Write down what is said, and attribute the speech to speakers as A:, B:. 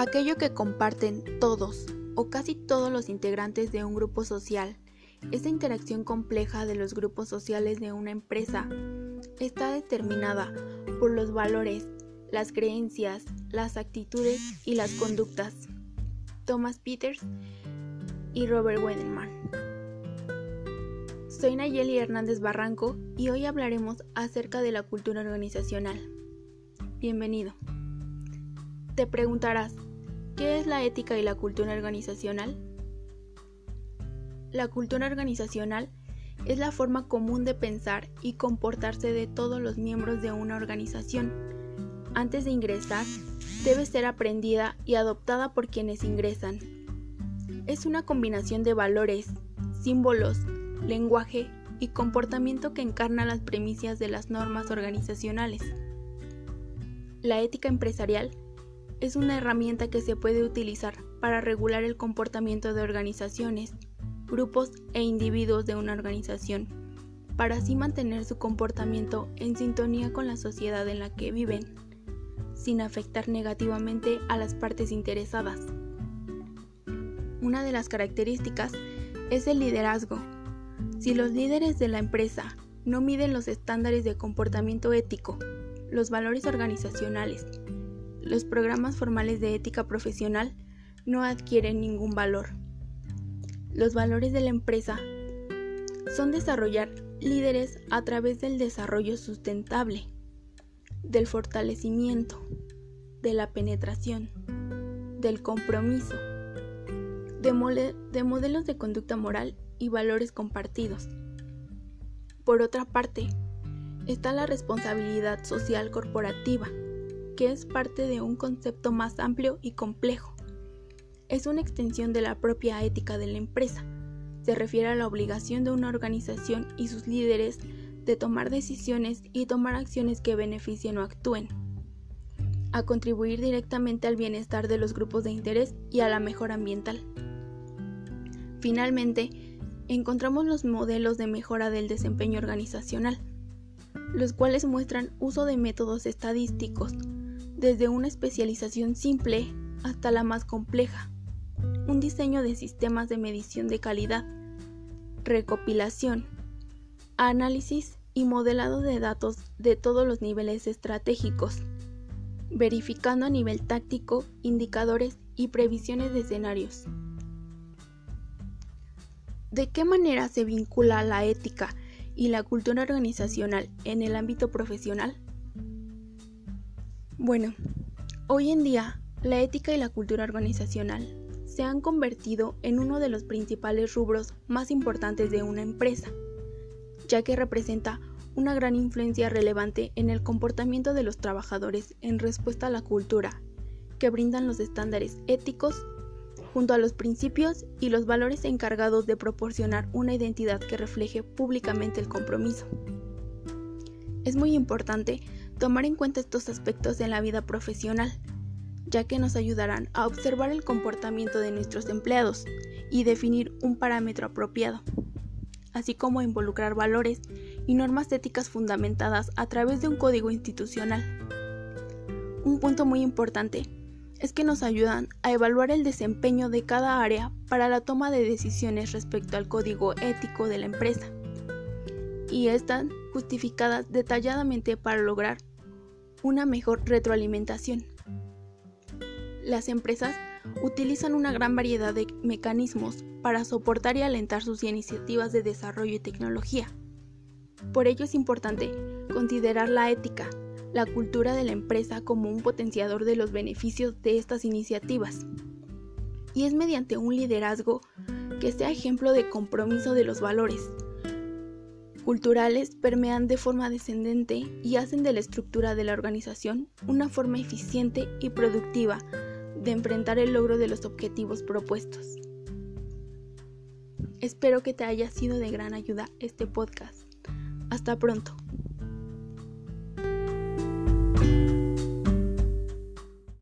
A: Aquello que comparten todos o casi todos los integrantes de un grupo social. Esta interacción compleja de los grupos sociales de una empresa está determinada por los valores, las creencias, las actitudes y las conductas. Thomas Peters y Robert Wedenman. Soy Nayeli Hernández Barranco y hoy hablaremos acerca de la cultura organizacional. Bienvenido. Te preguntarás, ¿qué es la ética y la cultura organizacional? La cultura organizacional es la forma común de pensar y comportarse de todos los miembros de una organización. Antes de ingresar, debe ser aprendida y adoptada por quienes ingresan. Es una combinación de valores, símbolos, lenguaje y comportamiento que encarna las premisas de las normas organizacionales. La ética empresarial es una herramienta que se puede utilizar para regular el comportamiento de organizaciones, grupos e individuos de una organización, para así mantener su comportamiento en sintonía con la sociedad en la que viven, sin afectar negativamente a las partes interesadas. Una de las características es el liderazgo. Si los líderes de la empresa no miden los estándares de comportamiento ético, los valores organizacionales, los programas formales de ética profesional no adquieren ningún valor. Los valores de la empresa son desarrollar líderes a través del desarrollo sustentable, del fortalecimiento, de la penetración, del compromiso, de, de, modelos de conducta moral y valores compartidos. Por otra parte, está la responsabilidad social corporativa, que es parte de un concepto más amplio y complejo. Es una extensión de la propia ética de la empresa. Se refiere a la obligación de una organización y sus líderes de tomar decisiones y tomar acciones que beneficien o actúen, a contribuir directamente al bienestar de los grupos de interés y a la mejora ambiental. Finalmente, encontramos los modelos de mejora del desempeño organizacional, los cuales muestran uso de métodos estadísticos, desde una especialización simple hasta la más compleja, un diseño de sistemas de medición de calidad, recopilación, análisis y modelado de datos de todos los niveles estratégicos, verificando a nivel táctico indicadores y previsiones de escenarios. ¿De qué manera se vincula la ética y la cultura organizacional en el ámbito profesional? Bueno, hoy en día la ética y la cultura organizacional se han convertido en uno de los principales rubros más importantes de una empresa, ya que representa una gran influencia relevante en el comportamiento de los trabajadores en respuesta a la cultura, que brindan los estándares éticos junto a los principios y los valores encargados de proporcionar una identidad que refleje públicamente el compromiso. Es muy importante tomar en cuenta estos aspectos en la vida profesional, ya que nos ayudarán a observar el comportamiento de nuestros empleados y definir un parámetro apropiado, así como involucrar valores y normas éticas fundamentadas a través de un código institucional. Un punto muy importante es que nos ayudan a evaluar el desempeño de cada área para la toma de decisiones respecto al código ético de la empresa y están justificadas detalladamente para lograr una mejor retroalimentación. Las empresas utilizan una gran variedad de mecanismos para soportar y alentar sus iniciativas de desarrollo y tecnología. Por ello es importante considerar la ética, la cultura de la empresa como un potenciador de los beneficios de estas iniciativas. Y es mediante un liderazgo que sea ejemplo de compromiso de los valores, culturales permean de forma descendente y hacen de la estructura de la organización una forma eficiente y productiva de enfrentar el logro de los objetivos propuestos. Espero que te haya sido de gran ayuda este podcast. Hasta pronto.